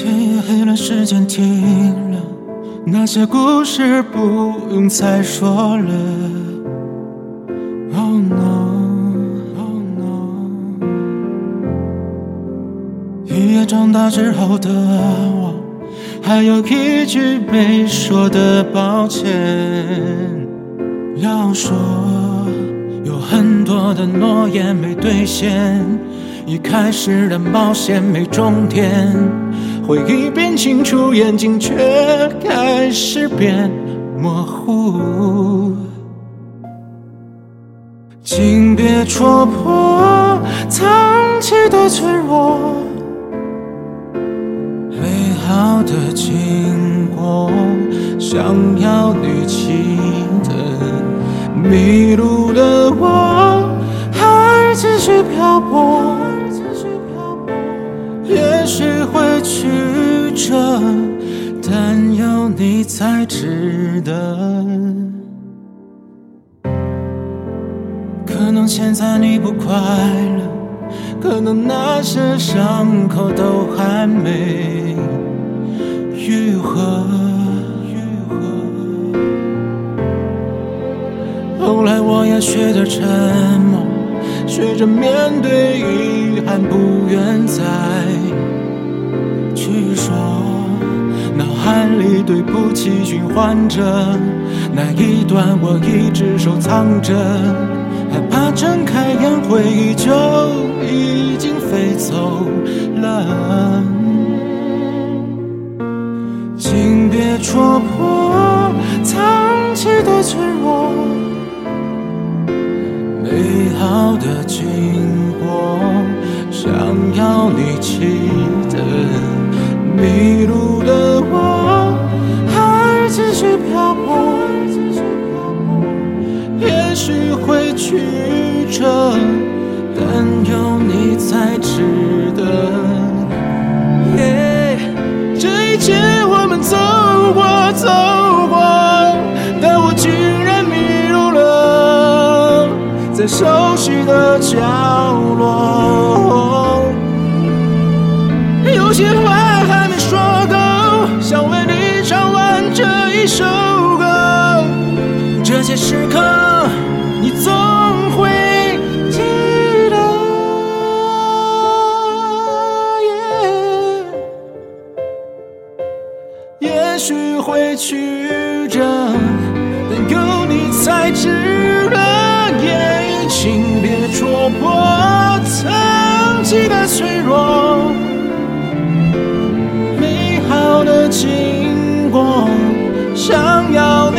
了，时间停了，那些故事不用再说了。Oh no，Oh no，一夜长大之后的我，还有一句没说的抱歉要说，有很多的诺言没兑现。一开始的冒险没终点，回忆变清楚，眼睛却开始变模糊。请别戳破藏起的脆弱，美好的经过，想要你记得，迷路的我但有你才值得。可能现在你不快乐，可能那些伤口都还没愈合。后来我也学着沉默。学着面对遗憾，不愿再去说。海里对不起循环着，那一段我一直收藏着，害怕睁开眼，回忆就已经飞走了。请别戳破藏起的脆弱。美好的经过，想要你记得。迷路的我，继续漂泊。也许会曲折，但有你才值得。这一切我们走过，走过，但我竟然迷路了。在熟悉的角落，一首歌。这些时刻，你总会记得。也许会曲折，但有你才值得。请别戳破曾经的脆弱，美好的经过，想要